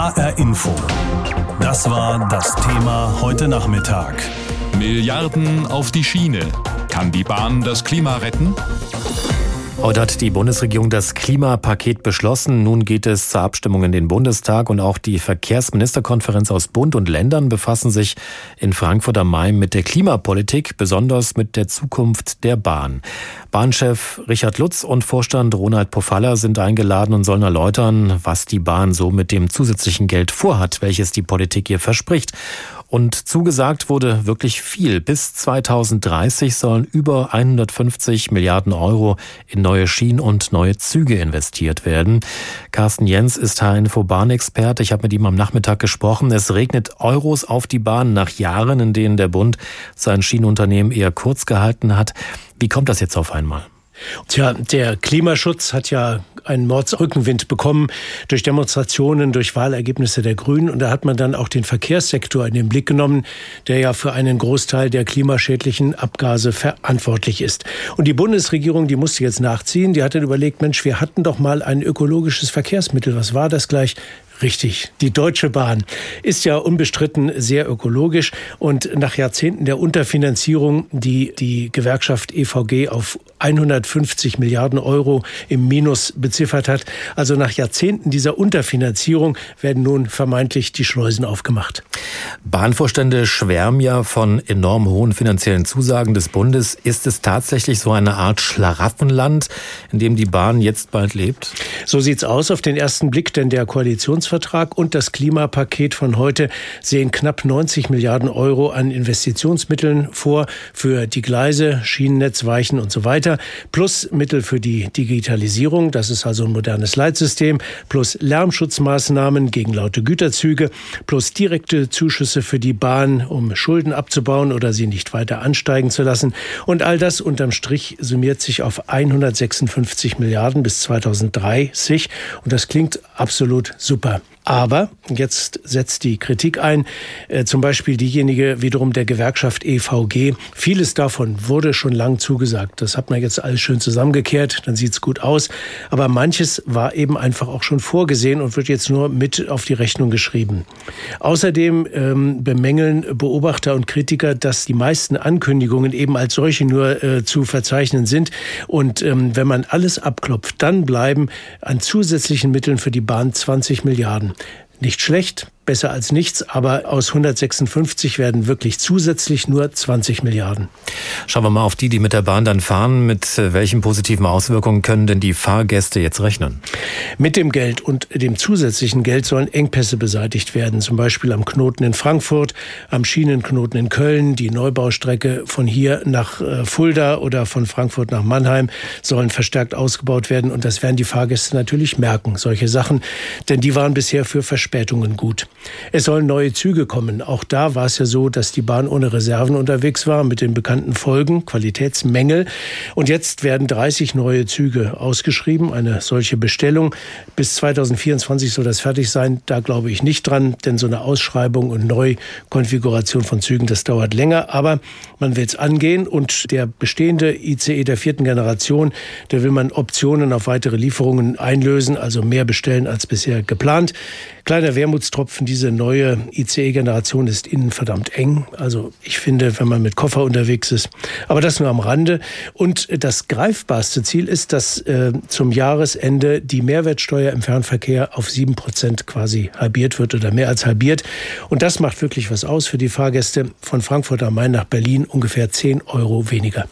HR Info. Das war das Thema heute Nachmittag. Milliarden auf die Schiene. Kann die Bahn das Klima retten? Heute hat die Bundesregierung das Klimapaket beschlossen. Nun geht es zur Abstimmung in den Bundestag und auch die Verkehrsministerkonferenz aus Bund und Ländern befassen sich in Frankfurt am Main mit der Klimapolitik, besonders mit der Zukunft der Bahn. Bahnchef Richard Lutz und Vorstand Ronald Pofalla sind eingeladen und sollen erläutern, was die Bahn so mit dem zusätzlichen Geld vorhat, welches die Politik ihr verspricht. Und zugesagt wurde wirklich viel. Bis 2030 sollen über 150 Milliarden Euro in neue Schienen und neue Züge investiert werden. Carsten Jens ist HNFO-Bahnexperte. Ich habe mit ihm am Nachmittag gesprochen. Es regnet Euros auf die Bahn nach Jahren, in denen der Bund sein Schienenunternehmen eher kurz gehalten hat. Wie kommt das jetzt auf einmal? Tja, der Klimaschutz hat ja einen Mordsrückenwind bekommen durch Demonstrationen, durch Wahlergebnisse der Grünen. Und da hat man dann auch den Verkehrssektor in den Blick genommen, der ja für einen Großteil der klimaschädlichen Abgase verantwortlich ist. Und die Bundesregierung, die musste jetzt nachziehen. Die hat dann überlegt, Mensch, wir hatten doch mal ein ökologisches Verkehrsmittel. Was war das gleich? Richtig. Die Deutsche Bahn ist ja unbestritten sehr ökologisch und nach Jahrzehnten der Unterfinanzierung, die die Gewerkschaft EVG auf 150 Milliarden Euro im Minus beziffert hat, also nach Jahrzehnten dieser Unterfinanzierung werden nun vermeintlich die Schleusen aufgemacht. Bahnvorstände schwärmen ja von enorm hohen finanziellen Zusagen des Bundes. Ist es tatsächlich so eine Art Schlaraffenland, in dem die Bahn jetzt bald lebt? So sieht's aus auf den ersten Blick, denn der Koalitions Koalitionsvertrag und das Klimapaket von heute sehen knapp 90 Milliarden Euro an Investitionsmitteln vor für die Gleise, Schienennetz, Weichen und so weiter, plus Mittel für die Digitalisierung, das ist also ein modernes Leitsystem, plus Lärmschutzmaßnahmen gegen laute Güterzüge, plus direkte Zuschüsse für die Bahn, um Schulden abzubauen oder sie nicht weiter ansteigen zu lassen. Und all das unterm Strich summiert sich auf 156 Milliarden bis 2030. Und das klingt absolut super. Aber jetzt setzt die Kritik ein, äh, zum Beispiel diejenige wiederum der Gewerkschaft EVG. Vieles davon wurde schon lang zugesagt. Das hat man jetzt alles schön zusammengekehrt, dann sieht's gut aus. Aber manches war eben einfach auch schon vorgesehen und wird jetzt nur mit auf die Rechnung geschrieben. Außerdem ähm, bemängeln Beobachter und Kritiker, dass die meisten Ankündigungen eben als solche nur äh, zu verzeichnen sind. Und ähm, wenn man alles abklopft, dann bleiben an zusätzlichen Mitteln für die Bahn 20 Milliarden. Nicht schlecht, besser als nichts, aber aus 156 werden wirklich zusätzlich nur 20 Milliarden. Schauen wir mal auf die, die mit der Bahn dann fahren. Mit äh, welchen positiven Auswirkungen können denn die Fahrgäste jetzt rechnen? Mit dem Geld und dem zusätzlichen Geld sollen Engpässe beseitigt werden, zum Beispiel am Knoten in Frankfurt, am Schienenknoten in Köln, die Neubaustrecke von hier nach äh, Fulda oder von Frankfurt nach Mannheim sollen verstärkt ausgebaut werden und das werden die Fahrgäste natürlich merken, solche Sachen, denn die waren bisher für Verspätungen gut. Es sollen neue Züge kommen. Auch da war es ja so, dass die Bahn ohne Reserven unterwegs war, mit den bekannten Folgen, Qualitätsmängel. Und jetzt werden 30 neue Züge ausgeschrieben, eine solche Bestellung. Bis 2024 soll das fertig sein. Da glaube ich nicht dran, denn so eine Ausschreibung und Neukonfiguration von Zügen, das dauert länger. Aber man will es angehen und der bestehende ICE der vierten Generation, da will man Optionen auf weitere Lieferungen einlösen, also mehr bestellen als bisher geplant. Kleiner Wermutstropfen, diese neue ICE-Generation ist innen verdammt eng. Also ich finde, wenn man mit Koffer unterwegs ist. Aber das nur am Rande. Und das greifbarste Ziel ist, dass äh, zum Jahresende die Mehrwertsteuer im Fernverkehr auf sieben Prozent quasi halbiert wird oder mehr als halbiert. Und das macht wirklich was aus für die Fahrgäste von Frankfurt am Main nach Berlin ungefähr zehn Euro weniger.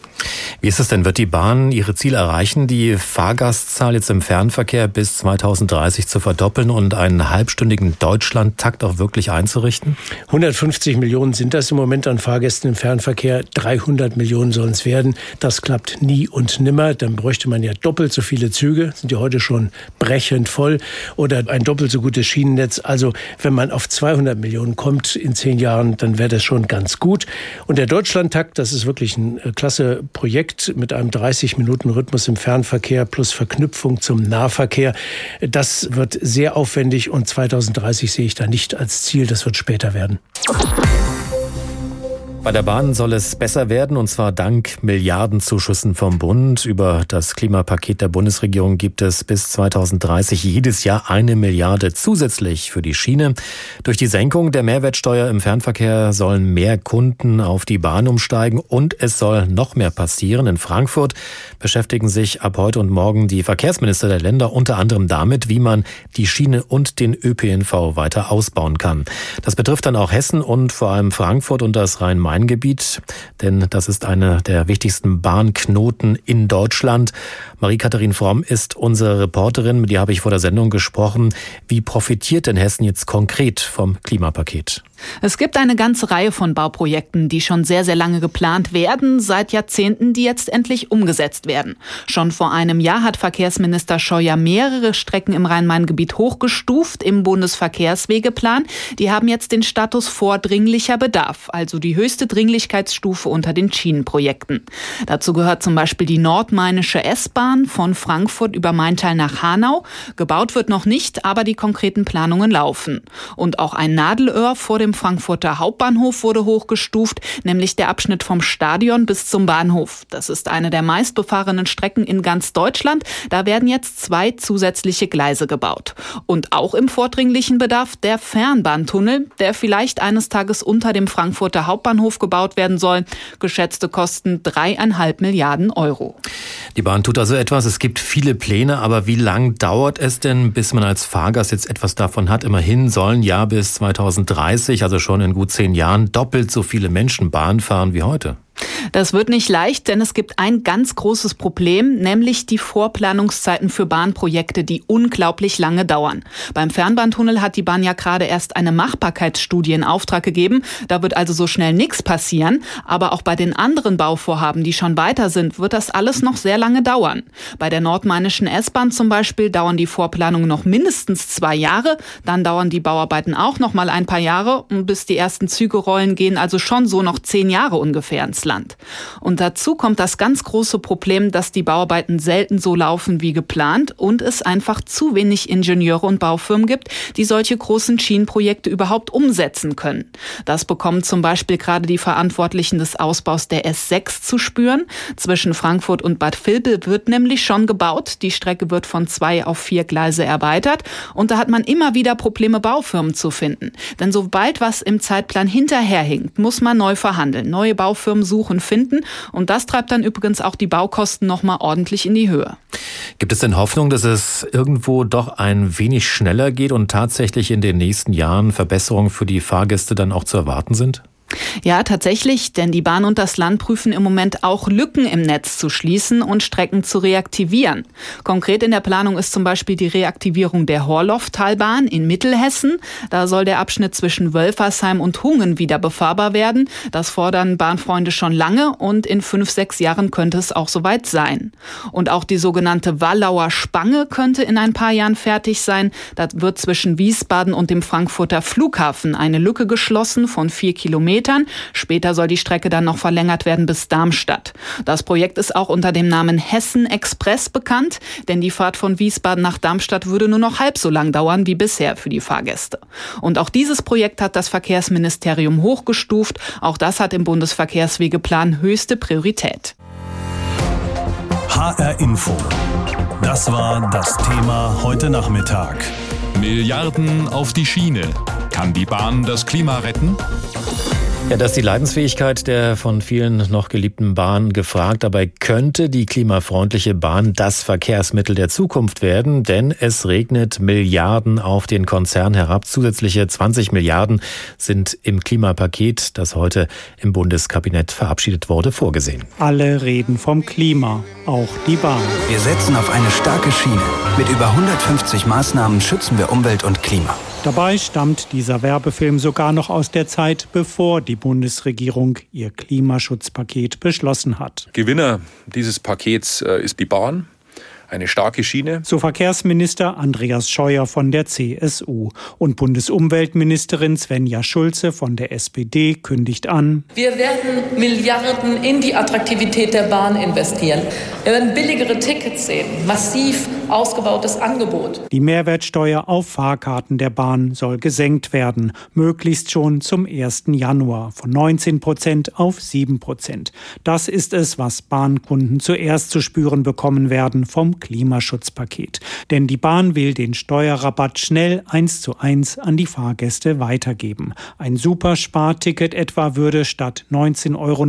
Wie ist es denn? Wird die Bahn ihre Ziele erreichen, die Fahrgastzahl jetzt im Fernverkehr bis 2030 zu verdoppeln und einen halbstündigen Deutschlandtakt auch wirklich einzurichten? 150 Millionen sind das im Moment an Fahrgästen im Fernverkehr. 300 Millionen sollen es werden. Das klappt nie und nimmer. Dann bräuchte man ja doppelt so viele Züge, sind ja heute schon brechend voll, oder ein doppelt so gutes Schienennetz. Also wenn man auf 200 Millionen kommt in zehn Jahren, dann wäre das schon ganz gut. Und der Deutschlandtakt, das ist wirklich ein äh, klasse Projekt mit einem 30-Minuten-Rhythmus im Fernverkehr plus Verknüpfung zum Nahverkehr. Das wird sehr aufwendig und 2030 sehe ich da nicht als Ziel. Das wird später werden. Bei der Bahn soll es besser werden, und zwar dank Milliardenzuschüssen vom Bund. Über das Klimapaket der Bundesregierung gibt es bis 2030 jedes Jahr eine Milliarde zusätzlich für die Schiene. Durch die Senkung der Mehrwertsteuer im Fernverkehr sollen mehr Kunden auf die Bahn umsteigen und es soll noch mehr passieren. In Frankfurt beschäftigen sich ab heute und morgen die Verkehrsminister der Länder unter anderem damit, wie man die Schiene und den ÖPNV weiter ausbauen kann. Das betrifft dann auch Hessen und vor allem Frankfurt und das Rhein-Main Rhein-Main-Gebiet, denn das ist eine der wichtigsten Bahnknoten in Deutschland. Marie-Katharin Fromm ist unsere Reporterin, mit der habe ich vor der Sendung gesprochen. Wie profitiert denn Hessen jetzt konkret vom Klimapaket? Es gibt eine ganze Reihe von Bauprojekten, die schon sehr, sehr lange geplant werden, seit Jahrzehnten, die jetzt endlich umgesetzt werden. Schon vor einem Jahr hat Verkehrsminister Scheuer mehrere Strecken im Rhein-Main-Gebiet hochgestuft im Bundesverkehrswegeplan. Die haben jetzt den Status vordringlicher Bedarf, also die höchste Dringlichkeitsstufe unter den Schienenprojekten. Dazu gehört zum Beispiel die nordmainische S-Bahn von Frankfurt über Maintal nach Hanau. Gebaut wird noch nicht, aber die konkreten Planungen laufen. Und auch ein Nadelöhr vor dem Frankfurter Hauptbahnhof wurde hochgestuft, nämlich der Abschnitt vom Stadion bis zum Bahnhof. Das ist eine der meistbefahrenen Strecken in ganz Deutschland. Da werden jetzt zwei zusätzliche Gleise gebaut. Und auch im vordringlichen Bedarf der Fernbahntunnel, der vielleicht eines Tages unter dem Frankfurter Hauptbahnhof gebaut werden soll. Geschätzte Kosten dreieinhalb Milliarden Euro. Die Bahn tut also etwas. Es gibt viele Pläne, aber wie lang dauert es denn, bis man als Fahrgast jetzt etwas davon hat? Immerhin sollen ja bis 2030 2030, also schon in gut zehn Jahren, doppelt so viele Menschen Bahn fahren wie heute. Das wird nicht leicht, denn es gibt ein ganz großes Problem, nämlich die Vorplanungszeiten für Bahnprojekte, die unglaublich lange dauern. Beim Fernbahntunnel hat die Bahn ja gerade erst eine Machbarkeitsstudie in Auftrag gegeben. Da wird also so schnell nichts passieren. Aber auch bei den anderen Bauvorhaben, die schon weiter sind, wird das alles noch sehr lange dauern. Bei der nordmainischen S-Bahn zum Beispiel dauern die Vorplanungen noch mindestens zwei Jahre. Dann dauern die Bauarbeiten auch noch mal ein paar Jahre. Und bis die ersten Züge rollen, gehen also schon so noch zehn Jahre ungefähr ins Land. Und dazu kommt das ganz große Problem, dass die Bauarbeiten selten so laufen wie geplant und es einfach zu wenig Ingenieure und Baufirmen gibt, die solche großen Schienenprojekte überhaupt umsetzen können. Das bekommen zum Beispiel gerade die Verantwortlichen des Ausbaus der S6 zu spüren. Zwischen Frankfurt und Bad Vilbel wird nämlich schon gebaut. Die Strecke wird von zwei auf vier Gleise erweitert. Und da hat man immer wieder Probleme, Baufirmen zu finden. Denn sobald was im Zeitplan hinterherhinkt, muss man neu verhandeln, neue Baufirmen suchen, finden. Und das treibt dann übrigens auch die Baukosten nochmal ordentlich in die Höhe. Gibt es denn Hoffnung, dass es irgendwo doch ein wenig schneller geht und tatsächlich in den nächsten Jahren Verbesserungen für die Fahrgäste dann auch zu erwarten sind? Ja, tatsächlich, denn die Bahn und das Land prüfen im Moment auch Lücken im Netz zu schließen und Strecken zu reaktivieren. Konkret in der Planung ist zum Beispiel die Reaktivierung der Horlofftalbahn in Mittelhessen. Da soll der Abschnitt zwischen Wölfersheim und Hungen wieder befahrbar werden. Das fordern Bahnfreunde schon lange und in fünf, sechs Jahren könnte es auch soweit sein. Und auch die sogenannte Wallauer Spange könnte in ein paar Jahren fertig sein. Da wird zwischen Wiesbaden und dem Frankfurter Flughafen eine Lücke geschlossen von vier Kilometern. Metern. Später soll die Strecke dann noch verlängert werden bis Darmstadt. Das Projekt ist auch unter dem Namen Hessen Express bekannt, denn die Fahrt von Wiesbaden nach Darmstadt würde nur noch halb so lang dauern wie bisher für die Fahrgäste. Und auch dieses Projekt hat das Verkehrsministerium hochgestuft. Auch das hat im Bundesverkehrswegeplan höchste Priorität. HR Info. Das war das Thema heute Nachmittag. Milliarden auf die Schiene. Kann die Bahn das Klima retten? Ja, das ist die Leidensfähigkeit der von vielen noch geliebten Bahn gefragt. Dabei könnte die klimafreundliche Bahn das Verkehrsmittel der Zukunft werden, denn es regnet Milliarden auf den Konzern herab. Zusätzliche 20 Milliarden sind im Klimapaket, das heute im Bundeskabinett verabschiedet wurde, vorgesehen. Alle reden vom Klima, auch die Bahn. Wir setzen auf eine starke Schiene. Mit über 150 Maßnahmen schützen wir Umwelt und Klima. Dabei stammt dieser Werbefilm sogar noch aus der Zeit, bevor die Bundesregierung ihr Klimaschutzpaket beschlossen hat. Gewinner dieses Pakets äh, ist die Bahn eine starke Schiene. So Verkehrsminister Andreas Scheuer von der CSU und Bundesumweltministerin Svenja Schulze von der SPD kündigt an. Wir werden Milliarden in die Attraktivität der Bahn investieren. Wir werden billigere Tickets sehen, massiv ausgebautes Angebot. Die Mehrwertsteuer auf Fahrkarten der Bahn soll gesenkt werden, möglichst schon zum 1. Januar von 19 Prozent auf 7 Prozent. Das ist es, was Bahnkunden zuerst zu spüren bekommen werden vom Klimaschutzpaket. Denn die Bahn will den Steuerrabatt schnell eins zu eins an die Fahrgäste weitergeben. Ein Supersparticket etwa würde statt 19,90 Euro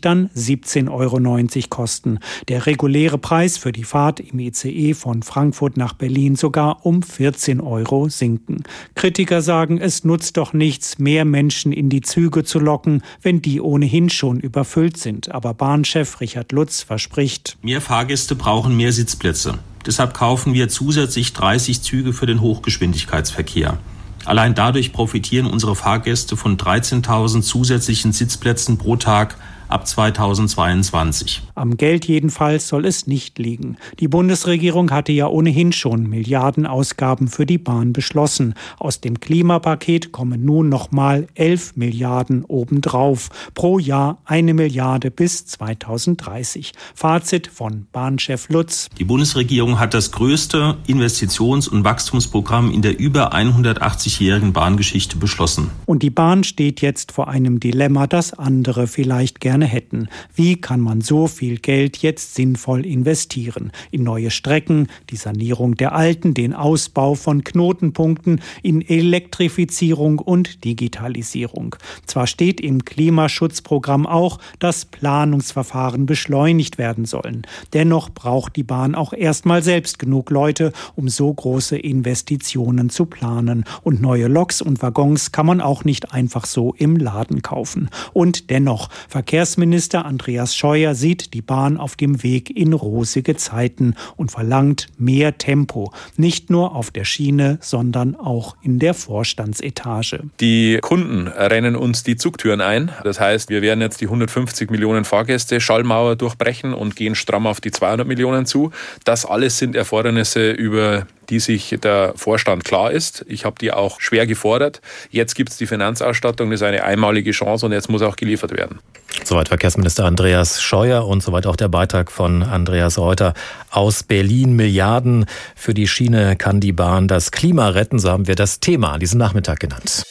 dann 17,90 Euro kosten. Der reguläre Preis für die Fahrt im ICE von Frankfurt nach Berlin sogar um 14 Euro sinken. Kritiker sagen, es nutzt doch nichts, mehr Menschen in die Züge zu locken, wenn die ohnehin schon überfüllt sind. Aber Bahnchef Richard Lutz verspricht, mehr Fahrgäste brauchen mehr Sitzplätze. Deshalb kaufen wir zusätzlich 30 Züge für den Hochgeschwindigkeitsverkehr. Allein dadurch profitieren unsere Fahrgäste von 13.000 zusätzlichen Sitzplätzen pro Tag ab 2022. Am Geld jedenfalls soll es nicht liegen. Die Bundesregierung hatte ja ohnehin schon Milliardenausgaben für die Bahn beschlossen. Aus dem Klimapaket kommen nun nochmal 11 Milliarden obendrauf. Pro Jahr eine Milliarde bis 2030. Fazit von Bahnchef Lutz. Die Bundesregierung hat das größte Investitions- und Wachstumsprogramm in der über 180-jährigen Bahngeschichte beschlossen. Und die Bahn steht jetzt vor einem Dilemma, das andere vielleicht gerne gerne hätten. Wie kann man so viel Geld jetzt sinnvoll investieren? In neue Strecken, die Sanierung der alten, den Ausbau von Knotenpunkten, in Elektrifizierung und Digitalisierung. Zwar steht im Klimaschutzprogramm auch, dass Planungsverfahren beschleunigt werden sollen. Dennoch braucht die Bahn auch erstmal selbst genug Leute, um so große Investitionen zu planen. Und neue Loks und Waggons kann man auch nicht einfach so im Laden kaufen. Und dennoch, Verkehrs Verkehrsminister Andreas Scheuer sieht die Bahn auf dem Weg in rosige Zeiten und verlangt mehr Tempo, nicht nur auf der Schiene, sondern auch in der Vorstandsetage. Die Kunden rennen uns die Zugtüren ein. Das heißt, wir werden jetzt die 150 Millionen Fahrgäste Schallmauer durchbrechen und gehen stramm auf die 200 Millionen zu. Das alles sind Erfordernisse, über die sich der Vorstand klar ist. Ich habe die auch schwer gefordert. Jetzt gibt es die Finanzausstattung, das ist eine einmalige Chance und jetzt muss auch geliefert werden. Soweit Verkehrsminister Andreas Scheuer und soweit auch der Beitrag von Andreas Reuter aus Berlin. Milliarden für die Schiene kann die Bahn das Klima retten, so haben wir das Thema diesen Nachmittag genannt.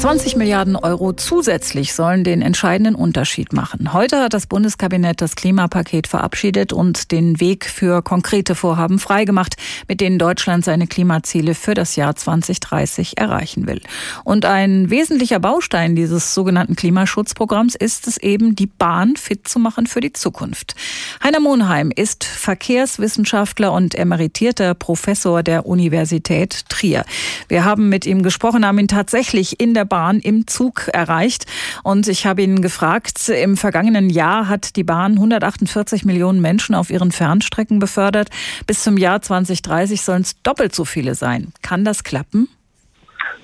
20 Milliarden Euro zusätzlich sollen den entscheidenden Unterschied machen. Heute hat das Bundeskabinett das Klimapaket verabschiedet und den Weg für konkrete Vorhaben freigemacht, mit denen Deutschland seine Klimaziele für das Jahr 2030 erreichen will. Und ein wesentlicher Baustein dieses sogenannten Klimaschutzprogramms ist es eben, die Bahn fit zu machen für die Zukunft. Heiner Monheim ist Verkehrswissenschaftler und emeritierter Professor der Universität Trier. Wir haben mit ihm gesprochen, haben ihn tatsächlich in der Bahn im Zug erreicht. Und ich habe ihn gefragt, im vergangenen Jahr hat die Bahn 148 Millionen Menschen auf ihren Fernstrecken befördert. Bis zum Jahr 2030 sollen es doppelt so viele sein. Kann das klappen?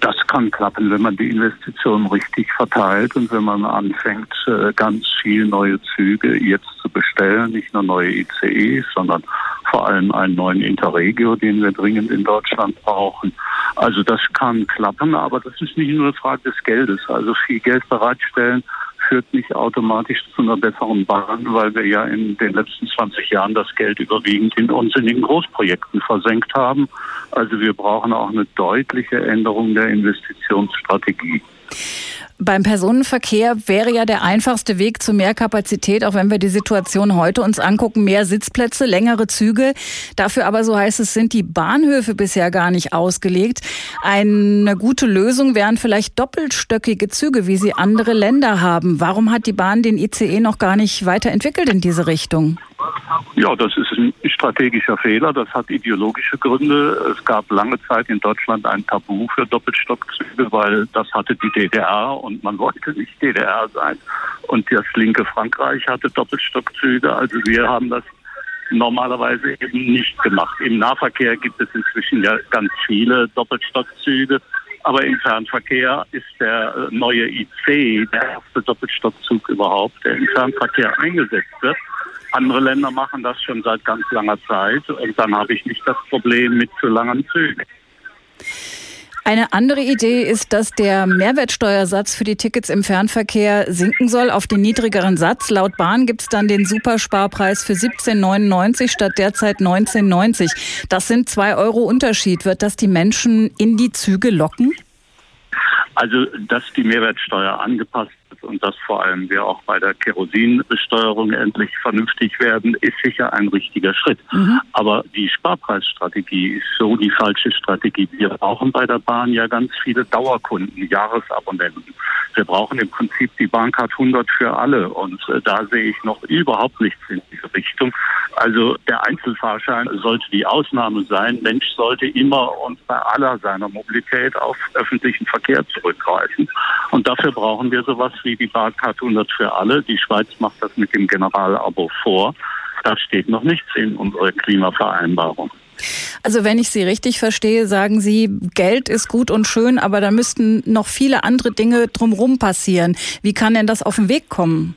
Das kann klappen, wenn man die Investitionen richtig verteilt und wenn man anfängt, äh, ganz viele neue Züge jetzt zu bestellen, nicht nur neue ICEs, sondern vor allem einen neuen Interregio, den wir dringend in Deutschland brauchen. Also das kann klappen, aber das ist nicht nur eine Frage des Geldes. Also viel Geld bereitstellen führt nicht automatisch zu einer besseren Bahn, weil wir ja in den letzten 20 Jahren das Geld überwiegend in unsinnigen Großprojekten versenkt haben. Also wir brauchen auch eine deutliche Änderung der Investitionsstrategie. Beim Personenverkehr wäre ja der einfachste Weg zu mehr Kapazität, auch wenn wir die Situation heute uns angucken, mehr Sitzplätze, längere Züge. Dafür aber, so heißt es, sind die Bahnhöfe bisher gar nicht ausgelegt. Eine gute Lösung wären vielleicht doppelstöckige Züge, wie sie andere Länder haben. Warum hat die Bahn den ICE noch gar nicht weiterentwickelt in diese Richtung? Ja, das ist ein strategischer Fehler. Das hat ideologische Gründe. Es gab lange Zeit in Deutschland ein Tabu für Doppelstockzüge, weil das hatte die DDR und man wollte nicht DDR sein. Und das linke Frankreich hatte Doppelstockzüge. Also wir haben das normalerweise eben nicht gemacht. Im Nahverkehr gibt es inzwischen ja ganz viele Doppelstockzüge. Aber im Fernverkehr ist der neue IC der erste Doppelstockzug überhaupt, der im Fernverkehr eingesetzt wird. Andere Länder machen das schon seit ganz langer Zeit und dann habe ich nicht das Problem mit zu langen Zügen. Eine andere Idee ist, dass der Mehrwertsteuersatz für die Tickets im Fernverkehr sinken soll auf den niedrigeren Satz. Laut Bahn gibt es dann den Supersparpreis für 17,99 statt derzeit 19,90. Das sind zwei Euro Unterschied. Wird das die Menschen in die Züge locken? Also, dass die Mehrwertsteuer angepasst wird und dass vor allem wir auch bei der Kerosinbesteuerung endlich vernünftig werden, ist sicher ein richtiger Schritt. Mhm. Aber die Sparpreisstrategie ist so die falsche Strategie. Wir brauchen bei der Bahn ja ganz viele Dauerkunden, Jahresabonnenten. Wir brauchen im Prinzip die Bahncard 100 für alle und äh, da sehe ich noch überhaupt nichts in diese Richtung. Also der Einzelfahrschein sollte die Ausnahme sein. Mensch sollte immer und bei aller seiner Mobilität auf öffentlichen Verkehr zurückgreifen. Und dafür brauchen wir sowas wie die Bahncard 100 für alle. Die Schweiz macht das mit dem Generalabo vor. Da steht noch nichts in unserer Klimavereinbarung. Also wenn ich Sie richtig verstehe, sagen Sie, Geld ist gut und schön, aber da müssten noch viele andere Dinge drumherum passieren. Wie kann denn das auf den Weg kommen?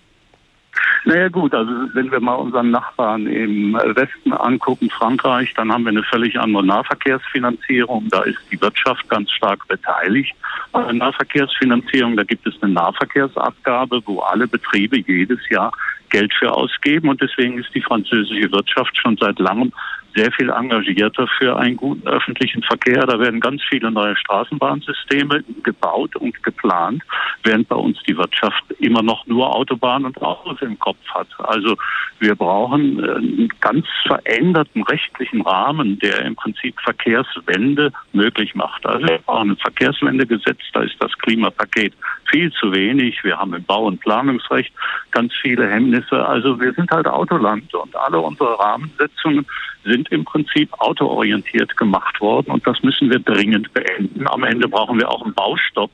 Naja gut, also wenn wir mal unseren Nachbarn im Westen angucken, Frankreich, dann haben wir eine völlig andere Nahverkehrsfinanzierung. Da ist die Wirtschaft ganz stark beteiligt an der Nahverkehrsfinanzierung. Da gibt es eine Nahverkehrsabgabe, wo alle Betriebe jedes Jahr Geld für ausgeben. Und deswegen ist die französische Wirtschaft schon seit langem sehr viel engagierter für einen guten öffentlichen Verkehr. Da werden ganz viele neue Straßenbahnsysteme gebaut und geplant, während bei uns die Wirtschaft immer noch nur Autobahnen und Autos im Kopf hat. Also wir brauchen einen ganz veränderten rechtlichen Rahmen, der im Prinzip Verkehrswende möglich macht. Also wir brauchen ein Verkehrswendegesetz, da ist das Klimapaket viel zu wenig. Wir haben im Bau- und Planungsrecht ganz viele Hemmnisse. Also wir sind halt Autoland und alle unsere Rahmensetzungen sind im Prinzip autoorientiert gemacht worden und das müssen wir dringend beenden. Am Ende brauchen wir auch einen Baustopp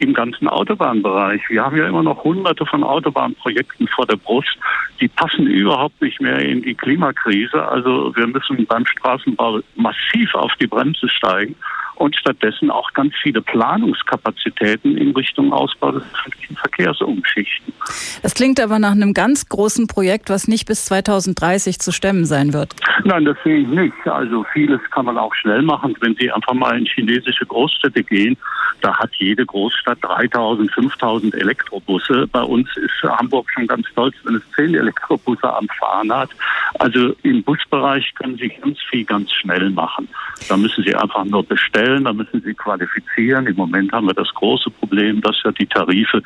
im ganzen Autobahnbereich. Wir haben ja immer noch hunderte von Autobahnprojekten vor der Brust. Die passen überhaupt nicht mehr in die Klimakrise. Also wir müssen beim Straßenbau massiv auf die Bremse steigen und stattdessen auch ganz viele Planungskapazitäten in Richtung Ausbau des öffentlichen Verkehrs umschichten. Das klingt aber nach einem ganz großen Projekt, was nicht bis 2030 zu stemmen sein wird. Nein, das sehe ich nicht. Also vieles kann man auch schnell machen. Wenn Sie einfach mal in chinesische Großstädte gehen, da hat jede Großstadt 3000, 5000 Elektrobusse. Bei uns ist Hamburg schon ganz stolz, wenn es zehn Elektrobusse am Fahren hat. Also im Busbereich können Sie ganz viel ganz schnell machen. Da müssen Sie einfach nur bestellen, da müssen Sie qualifizieren. Im Moment haben wir das große Problem, dass ja die Tarife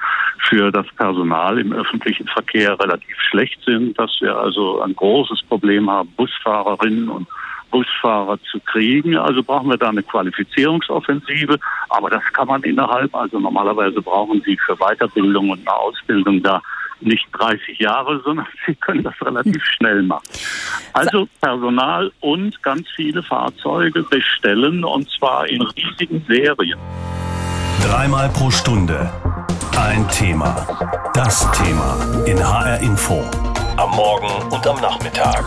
für das Personal im öffentlichen Verkehr relativ schlecht sind, dass wir also ein großes Problem haben, Busfahrerinnen und Busfahrer zu kriegen. Also brauchen wir da eine Qualifizierungsoffensive. Aber das kann man innerhalb, also normalerweise brauchen Sie für Weiterbildung und eine Ausbildung da nicht 30 Jahre, sondern Sie können das relativ schnell machen. Also Personal und ganz viele Fahrzeuge bestellen und zwar in riesigen Serien. Dreimal pro Stunde ein Thema. Das Thema in HR Info. Am Morgen und am Nachmittag.